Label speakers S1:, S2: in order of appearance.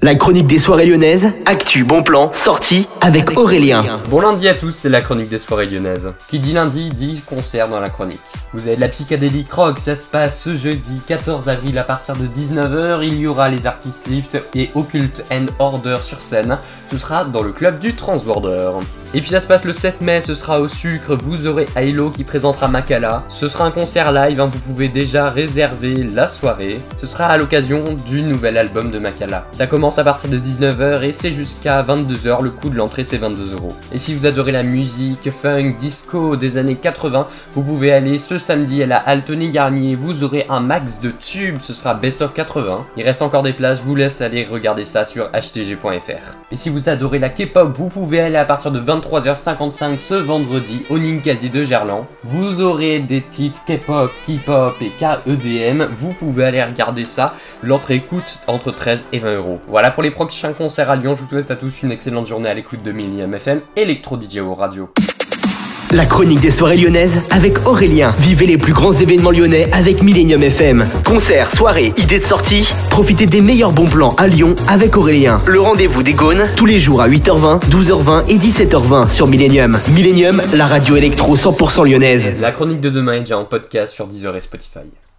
S1: La chronique des soirées lyonnaises, actu, bon plan, sortie avec Aurélien.
S2: Bon lundi à tous, c'est la chronique des soirées lyonnaises. Qui dit lundi dit concert dans la chronique. Vous avez de la psychédélique rock, ça se passe ce jeudi 14 avril à partir de 19h. Il y aura les artistes Lift et Occult and Order sur scène. Ce sera dans le club du Transborder. Et puis ça se passe le 7 mai, ce sera au sucre, vous aurez Halo qui présentera Makala. Ce sera un concert live, hein, vous pouvez déjà réserver la soirée. Ce sera à l'occasion du nouvel album de Makala. Ça commence à partir de 19h et c'est jusqu'à 22h, le coût de l'entrée c'est 22 euros. Et si vous adorez la musique, funk, disco des années 80, vous pouvez aller ce samedi à la Altony Garnier, vous aurez un max de tubes, ce sera Best of 80. Il reste encore des places, je vous laisse aller regarder ça sur htg.fr. Et si vous adorez la K-pop, vous pouvez aller à partir de 23h55 ce vendredi au Ninkasi de Gerland. Vous aurez des titres K-pop, K-pop et KEDM. Vous pouvez aller regarder ça. L'entrée coûte entre 13 et 20 euros. Voilà pour les prochains concerts à Lyon. Je vous souhaite à tous une excellente journée à l'écoute de Millennium FM, Electro DJ radio.
S1: La chronique des soirées lyonnaises avec Aurélien. Vivez les plus grands événements lyonnais avec Millennium FM. Concerts, soirées, idées de sortie. Profitez des meilleurs bons plans à Lyon avec Aurélien. Le rendez-vous des Gaunes tous les jours à 8h20, 12h20 et 17h20 sur Millennium. Millennium, la radio électro 100% lyonnaise.
S2: La chronique de demain est déjà en podcast sur Deezer et Spotify.